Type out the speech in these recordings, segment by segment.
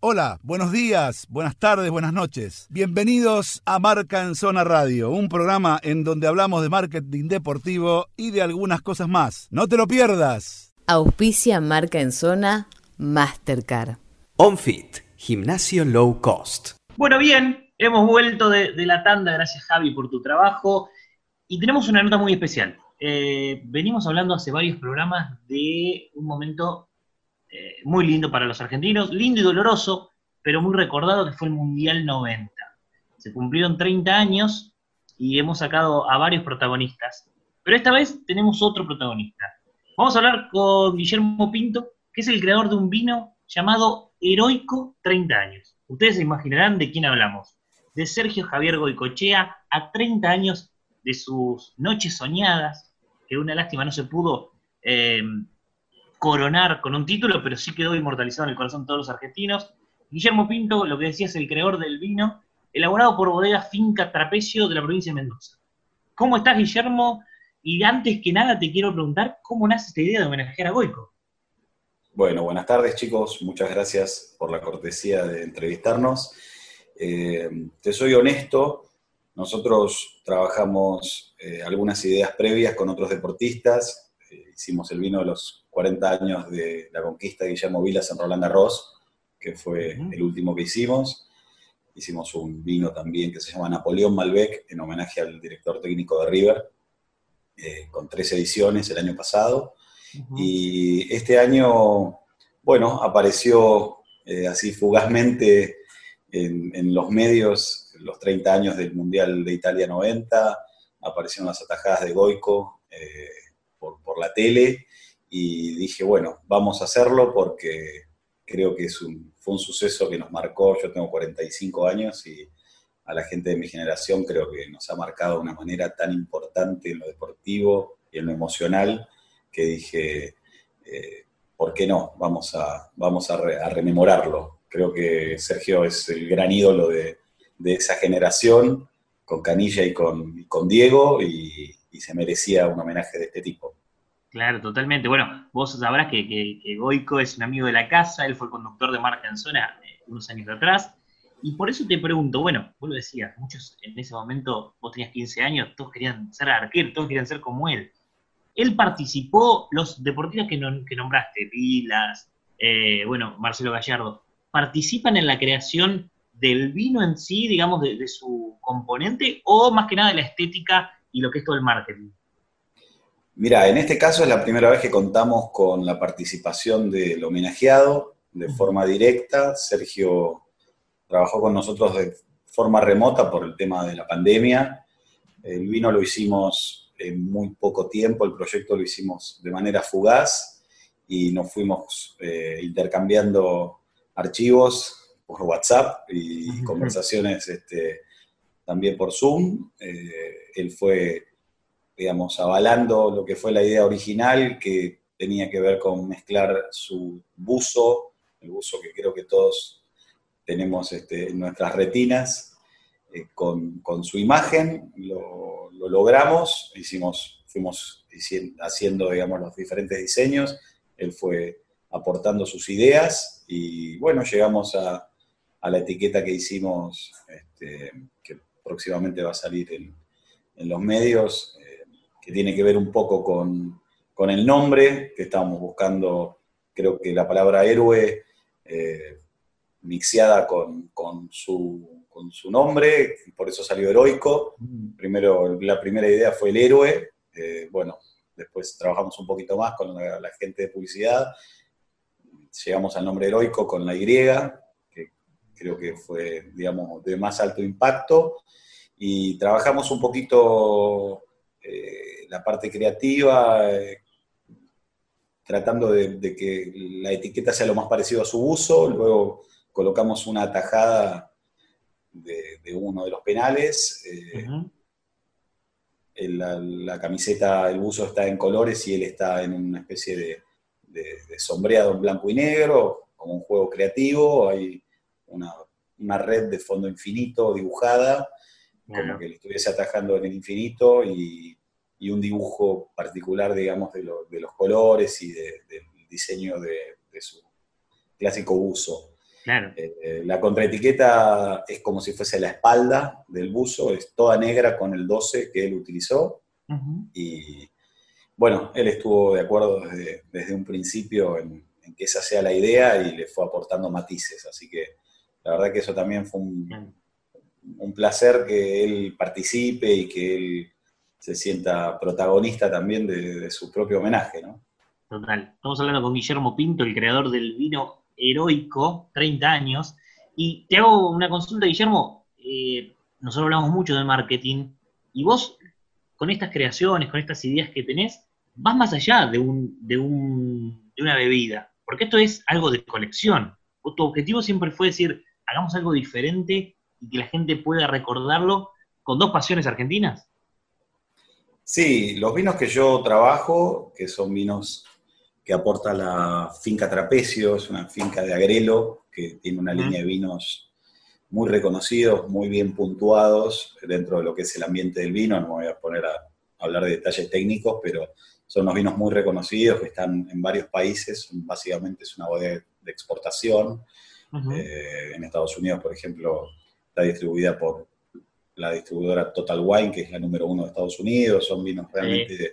Hola, buenos días, buenas tardes, buenas noches. Bienvenidos a Marca en Zona Radio, un programa en donde hablamos de marketing deportivo y de algunas cosas más. No te lo pierdas. Auspicia Marca en Zona Mastercard. OnFit, gimnasio low cost. Bueno, bien, hemos vuelto de, la tanda, gracias Javi por tu trabajo. Y tenemos una nota muy especial. Eh, venimos hablando hace varios programas de un momento eh, muy lindo para los argentinos, lindo y doloroso, pero muy recordado que fue el Mundial 90. Se cumplieron 30 años y hemos sacado a varios protagonistas, pero esta vez tenemos otro protagonista. Vamos a hablar con Guillermo Pinto, que es el creador de un vino llamado Heroico 30 años. Ustedes se imaginarán de quién hablamos. De Sergio Javier Goicochea a 30 años de sus noches soñadas, que una lástima no se pudo eh, coronar con un título, pero sí quedó inmortalizado en el corazón de todos los argentinos. Guillermo Pinto, lo que decía, es el creador del vino, elaborado por bodega Finca Trapecio de la provincia de Mendoza. ¿Cómo estás, Guillermo? Y antes que nada te quiero preguntar, ¿cómo nace esta idea de homenajear a Goico? Bueno, buenas tardes chicos, muchas gracias por la cortesía de entrevistarnos. Eh, te soy honesto, nosotros trabajamos eh, algunas ideas previas con otros deportistas, eh, hicimos el vino de los 40 años de la conquista de Guillermo Vilas en Roland Garros, que fue el último que hicimos. Hicimos un vino también que se llama Napoleón Malbec, en homenaje al director técnico de River, eh, con tres ediciones el año pasado. Y este año, bueno, apareció eh, así fugazmente en, los medios los 30 años del Mundial de Italia 90, aparecieron las atajadas de Goico eh, por, por la tele y dije, bueno, vamos a hacerlo porque creo que es un, fue un suceso que nos marcó, yo tengo 45 años y a la gente de mi generación creo que nos ha marcado de una manera tan importante en lo deportivo y en lo emocional que dije, eh, ¿por qué no? Vamos a, vamos a, rememorarlo. Creo que Sergio es el gran ídolo de, esa generación, con Canilla y con, con Diego, y se merecía un homenaje de este tipo. Claro, totalmente. Bueno, vos sabrás que, que, Goico es un amigo de la casa, él fue conductor de Marca en Zona eh, unos años atrás, y por eso te pregunto, bueno, vos lo decías, muchos en ese momento, vos tenías 15 años, todos querían ser arqueros, todos querían ser como él. Él participó, los deportistas que, que nombraste, Vilas, eh, bueno, Marcelo Gallardo, ¿participan en la creación del vino en sí, digamos, de su componente, o más que nada de la estética y lo que es todo el marketing? Mira, en este caso es la primera vez que contamos con la participación del homenajeado de forma directa. Sergio trabajó con nosotros de forma remota por el tema de la pandemia. El vino lo hicimos en muy poco tiempo, el proyecto lo hicimos de manera fugaz y nos fuimos eh, intercambiando archivos por WhatsApp y conversaciones este, también por Zoom. Eh, él fue digamos, avalando lo que fue la idea original, que tenía que ver con mezclar su buzo, el buzo que creo que todos tenemos este, en nuestras retinas, eh, con, su imagen, lo, logramos, hicimos, fuimos haciendo, digamos, los diferentes diseños, él fue aportando sus ideas y bueno, llegamos a, la etiqueta que hicimos, este, que próximamente va a salir en los medios, que tiene que ver un poco con, el nombre, que estábamos buscando, creo que la palabra héroe, eh, mixeada con, su, con su nombre, por eso salió heroico. Mm. Primero, la primera idea fue el héroe, eh, bueno, después trabajamos un poquito más con la, gente de publicidad, llegamos al nombre heroico con la Y, que creo que fue, digamos, de más alto impacto, y trabajamos un poquito eh, la parte creativa, eh, tratando de, que la etiqueta sea lo más parecido a su uso, luego colocamos una tajada de, uno de los penales, eh, la, camiseta, el buzo está en colores y él está en una especie de, sombreado en blanco y negro, como un juego creativo, hay una, red de fondo infinito dibujada, como que le estuviese atajando en el infinito y y un dibujo particular, digamos, de, los colores y del diseño de, su clásico uso. Claro. Eh, la contraetiqueta es como si fuese la espalda del buzo, es toda negra con el 12 que él utilizó. Ujú. Y bueno, él estuvo de acuerdo desde, desde un principio en, en que esa sea la idea y le fue aportando matices. Así que la verdad que eso también fue un, Bien. un placer que él participe y que él se sienta protagonista también de, su propio homenaje, ¿no? Total. Estamos hablando con Guillermo Pinto, el creador del vino heroico, 30 años. Y te hago una consulta, Guillermo. Eh, nosotros hablamos mucho de marketing y vos, con estas creaciones, con estas ideas que tenés, vas más allá de, un, de, un- de una bebida. Porque esto es algo de colección. Vos, Tu objetivo siempre fue decir, hagamos algo diferente y que la gente pueda recordarlo con dos pasiones argentinas. Sí, los vinos que yo trabajo, que son vinos que aporta la finca Trapecio, es una finca de Agrelo, que tiene una línea de vinos muy reconocidos, muy bien puntuados dentro de lo que es el ambiente del vino. No me voy a poner a hablar de detalles técnicos, pero son unos vinos muy reconocidos que están en varios países. Básicamente es una bodega de exportación. Eh, en Estados Unidos, por ejemplo, está distribuida por la distribuidora Total Wine, que es la número uno de Estados Unidos. Son vinos realmente de,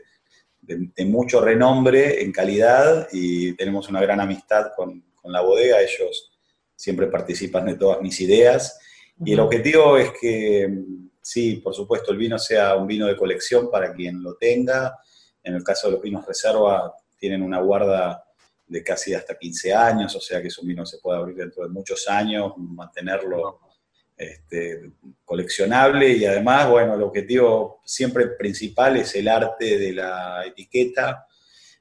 de- de mucho renombre en calidad y tenemos una gran amistad con, con la bodega. Ellos siempre participan de todas mis ideas. Y el objetivo es que, mm, sí, por supuesto, el vino sea un vino de colección para quien lo tenga. En el caso de los vinos reserva, tienen una guarda de casi hasta 15 años, o sea que es un vino que se puede abrir dentro de muchos años, mantenerlo este, coleccionable y además, bueno, el objetivo siempre principal es el arte de la etiqueta,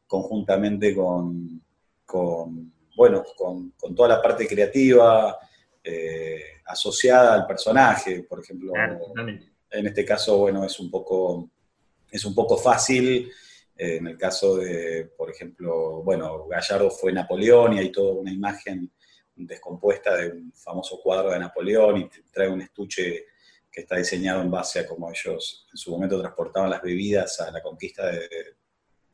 conjuntamente con, con, bueno, con, con toda la parte creativa eh, asociada al personaje, por ejemplo, Claro, en este caso, bueno, es un poco, es un poco fácil. eh, en el caso de, por ejemplo, bueno, Gallardo fue Napoleón y hay toda una imagen descompuesta de un famoso cuadro de Napoleón y trae un estuche que está diseñado en base a cómo ellos en su momento transportaban las bebidas a la conquista de,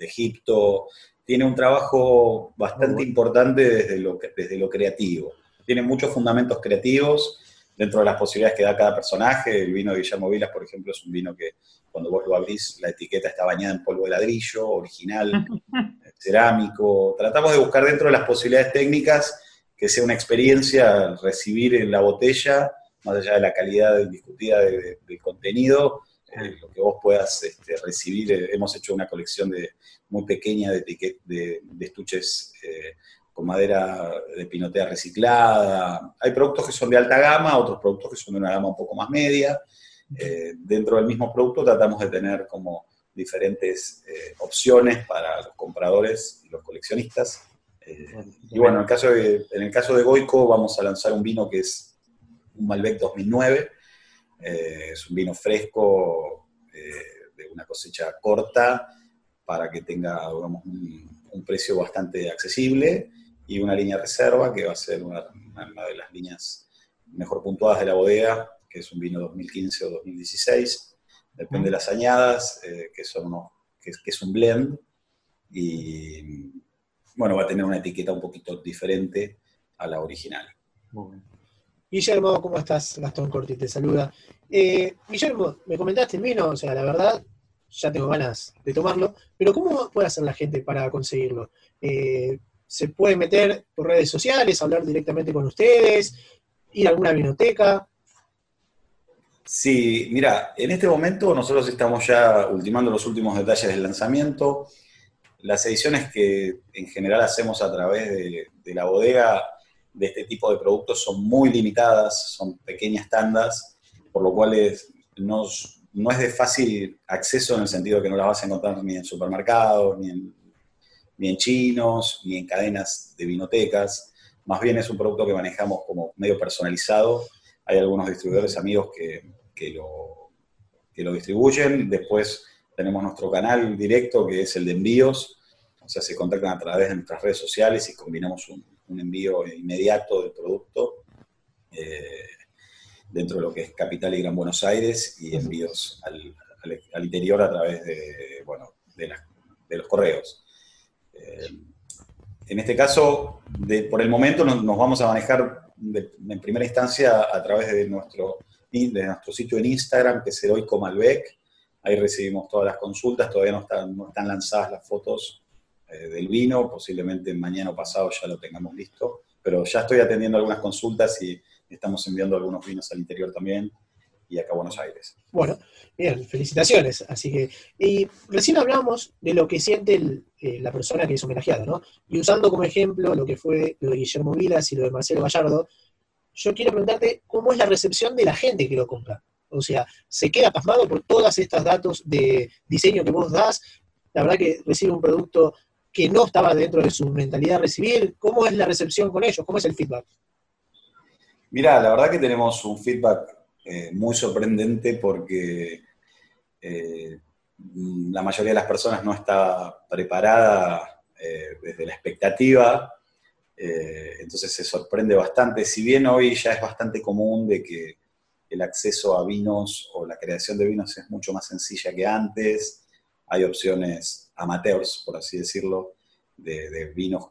de Egipto. Tiene un trabajo bastante importante desde lo, desde lo creativo. Tiene muchos fundamentos creativos dentro de las posibilidades que da cada personaje. El vino de Guillermo Vilas, por ejemplo, es un vino que cuando vos lo abrís, la etiqueta está bañada en polvo de ladrillo, original, cerámico. Tratamos de buscar dentro de las posibilidades técnicas que sea una experiencia recibir en la botella, más allá de la calidad indiscutida de- de- del contenido, eh, lo que vos puedas este, recibir. Eh, hemos hecho una colección de, muy pequeña de, de, de estuches eh, con madera de pinotea reciclada. Hay productos que son de alta gama, otros productos que son de una gama un poco más media. Eh, dentro del mismo producto tratamos de tener como diferentes eh, opciones para los compradores y los coleccionistas. Y bueno, en el, caso de, en el caso de Goico vamos a lanzar un vino que es un Malbec 2009. Eh, es un vino fresco eh, de una cosecha corta para que tenga digamos, un, un precio bastante accesible y una línea reserva que va a ser una, una de las líneas mejor puntuadas de la bodega, que es un vino 2015 o 2016. Depende de las añadas, eh, que, son unos, que, que es un blend. Y bueno, va a tener una etiqueta un poquito diferente a la original. Muy bien. Guillermo, ¿cómo estás? Gastón Corti te saluda. Eh, Guillermo, me comentaste el vino, o sea, la verdad, ya tengo ganas de tomarlo, pero ¿cómo puede hacer la gente para conseguirlo? Eh, ¿Se puede meter por redes sociales, hablar directamente con ustedes, ir a alguna biblioteca? Sí, mira, en este momento nosotros estamos ya ultimando los últimos detalles del lanzamiento. Las ediciones que en general hacemos a través de, la bodega de este tipo de productos son muy limitadas, son pequeñas tandas, por lo cual es- no, no es de fácil acceso en el sentido que no las vas a encontrar ni en supermercados, ni en, ni en chinos, ni en cadenas de vinotecas. Más bien es un producto que manejamos como medio personalizado. Hay algunos distribuidores amigos que, que lo, que lo distribuyen. Después tenemos nuestro canal directo que es el de envíos. O sea, se contactan a través de nuestras redes sociales y combinamos un, un envío inmediato del producto eh, dentro de lo que es Capital y Gran Buenos Aires y envíos al, al- al interior a través de, bueno, de, las- de los correos. Eh, en este caso, de- por el momento nos, nos vamos a manejar en primera instancia a través de nuestro, de nuestro sitio en Instagram, que es Heroico Malbec. Ahí recibimos todas las consultas, todavía no están, lanzadas las fotos eh, del vino, posiblemente mañana o pasado ya lo tengamos listo, pero ya estoy atendiendo algunas consultas y estamos enviando algunos vinos al interior también y acá a Buenos Aires. Bueno, bien, felicitaciones. Así que, y recién hablamos de lo que siente eh, la persona que es homenajeada, ¿no? Y usando como ejemplo lo que fue lo de Guillermo Vilas y lo de Marcelo Gallardo, yo quiero preguntarte cómo es la recepción de la gente que lo compra. O sea, ¿se queda pasmado por todos estos datos de diseño que vos das? La verdad que recibe un producto que no estaba dentro de su mentalidad recibir. ¿Cómo es la recepción con ellos? ¿Cómo es el feedback? Mira, la verdad que tenemos un feedback eh, muy sorprendente porque eh, la mayoría de las personas no está preparada eh, desde la expectativa, entonces se sorprende bastante, si bien hoy ya es bastante común de que el acceso a vinos o la creación de vinos es mucho más sencilla que antes, hay opciones amateurs, por así decirlo, de, vinos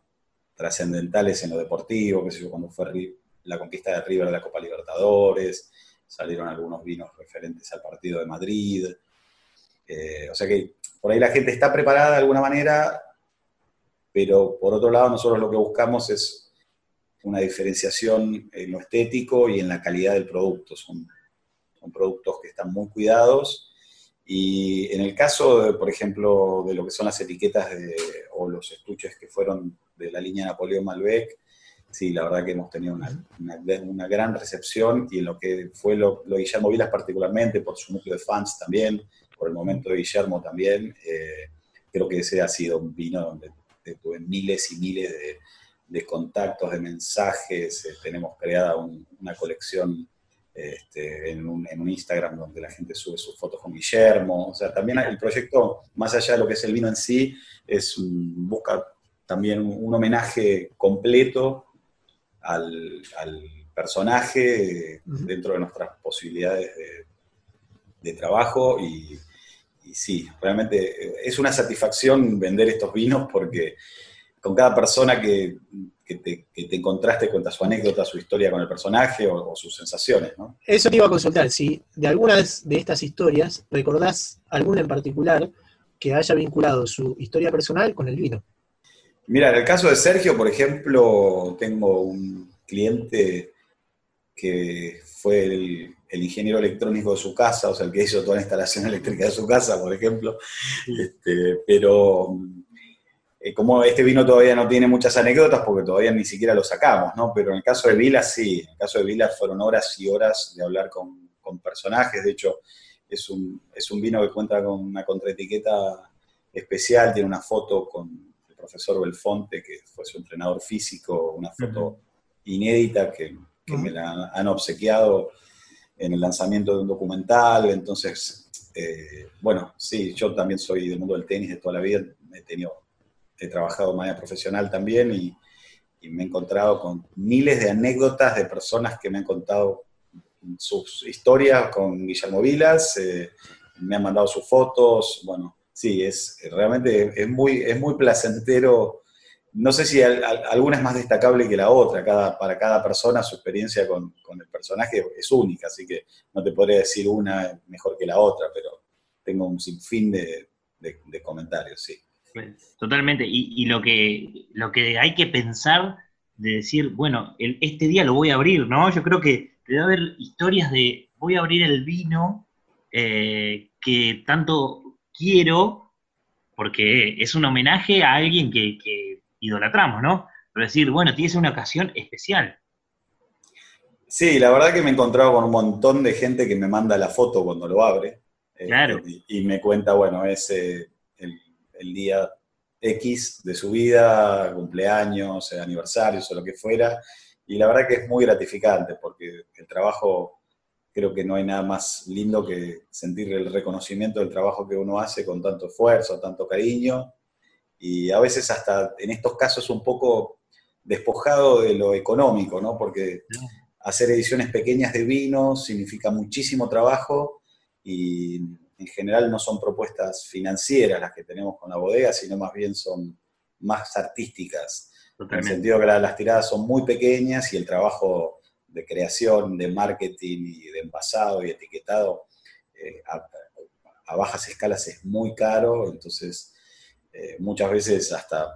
trascendentales en lo deportivo, que sé yo, cuando fue la conquista de River de la Copa Libertadores, salieron algunos vinos referentes al partido de Madrid. Eh, o sea que por ahí la gente está preparada de alguna manera, pero por otro lado nosotros lo que buscamos es una diferenciación en lo estético y en la calidad del producto. Son, son productos que están muy cuidados. Y en el caso, de, por ejemplo, de lo que son las etiquetas o los estuches que fueron de la línea Napoleón Malbec, sí, la verdad que hemos tenido una, gran recepción y en lo que fue lo, lo, Guillermo Vilas particularmente, por su núcleo de fans también, por el momento de Guillermo también, eh, creo que ese ha sido un vino donde tuve miles y miles de, contactos, de mensajes, eh, tenemos creada una colección este, en, un, Instagram donde la gente sube sus fotos con Guillermo, o sea, también el proyecto, más allá de lo que es el vino en sí, es busca también un homenaje completo al, personaje dentro de nuestras posibilidades de, trabajo y, sí, realmente eh, es una satisfacción vender estos vinos porque con cada persona que, te, encontraste cuenta su anécdota, su historia con el personaje o, sus sensaciones. ¿no? Eso te iba a consultar, si de algunas de estas historias recordás alguna en particular que haya vinculado su historia personal con el vino. Mira, en el caso de Sergio, por ejemplo, tengo un cliente que fue el, ingeniero electrónico de su casa, o sea, el que hizo toda la instalación eléctrica de su casa, por ejemplo. Este, pero eh, como este vino todavía no tiene muchas anécdotas, porque todavía ni siquiera lo sacamos, ¿no? Pero en el caso de Vila, sí. En el caso de Vila fueron horas y horas de hablar con, con personajes. De hecho, es un, es un vino que cuenta con una contraetiqueta especial, tiene una foto con profesor Belfonte, que fue su entrenador físico, una foto inédita que, me la han obsequiado en el lanzamiento de un documental. Entonces, eh, bueno, sí, yo también soy del mundo del tenis de toda la vida, he tenido, he trabajado de manera profesional también y, me he encontrado con miles de anécdotas de personas que me han contado sus historias con Guillermo Vilas, eh, me han mandado sus fotos, bueno, sí, es realmente es muy, es muy placentero. No sé si alguna es más destacable que la otra, cada, para cada persona su experiencia con, el personaje es única, así que no te podría decir una mejor que la otra, pero tengo un sinfín de, comentarios, sí. Totalmente, y, lo, que, lo que hay que pensar de decir, bueno, este día lo voy a abrir, ¿no? Yo creo que debe haber historias de voy a abrir el vino eh, que tanto quiero, porque es un homenaje a alguien que, idolatramos, ¿no? Pero decir, bueno, tienes una ocasión especial. Sí, la verdad que me he encontrado con un montón de gente que me manda la foto cuando lo abre. Eh, claro. y, me cuenta, bueno, es el, día X de su vida, cumpleaños, aniversarios o lo que fuera. Y la verdad que es muy gratificante porque el trabajo creo que no hay nada más lindo que sentir el reconocimiento del trabajo que uno hace con tanto esfuerzo, tanto cariño, y a veces hasta en estos casos un poco despojado de lo económico, ¿no? Porque hacer ediciones pequeñas de vino significa muchísimo trabajo y en general no son propuestas financieras las que tenemos con la bodega, sino más bien son más artísticas. En el sentido que las tiradas son muy pequeñas y el trabajo de creación, de marketing y de envasado y etiquetado eh, a, a, bajas escalas es muy caro, entonces eh, muchas veces hasta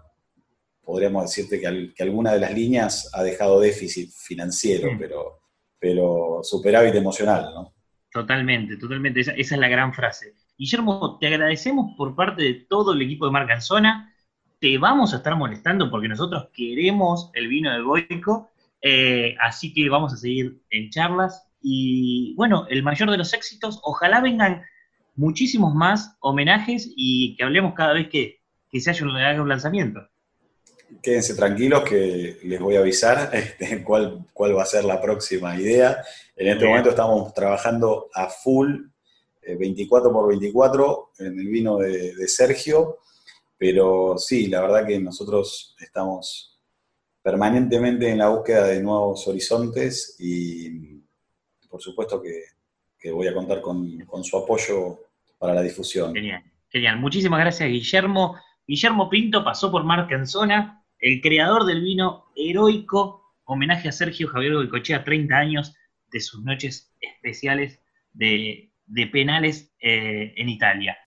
podríamos decirte que, que, alguna de las líneas ha dejado déficit financiero, pero, pero superávit emocional, ¿no? Totalmente, totalmente, esa, es la gran frase. Guillermo, te agradecemos por parte de todo el equipo de Marca te vamos a estar molestando porque nosotros queremos el vino de Boico, eh, así que vamos a seguir en charlas y bueno, el mayor de los éxitos, ojalá vengan muchísimos más homenajes y que hablemos cada vez que, se haya un, lanzamiento. Quédense tranquilos que les voy a avisar este, cuál, cuál va a ser la próxima idea. En este momento estamos trabajando a full, 24 eh, por 24, en el vino de, de Sergio, pero sí, la verdad que nosotros estamos permanentemente en la búsqueda de nuevos horizontes y por supuesto que, que voy a contar con, con, su apoyo para la difusión. Genial, genial. Muchísimas gracias, Guillermo. Guillermo Pinto pasó por Marca en Zona, el creador del vino heroico, homenaje a Sergio Javier Goicochea, 30 años de sus noches especiales de, penales eh, en Italia.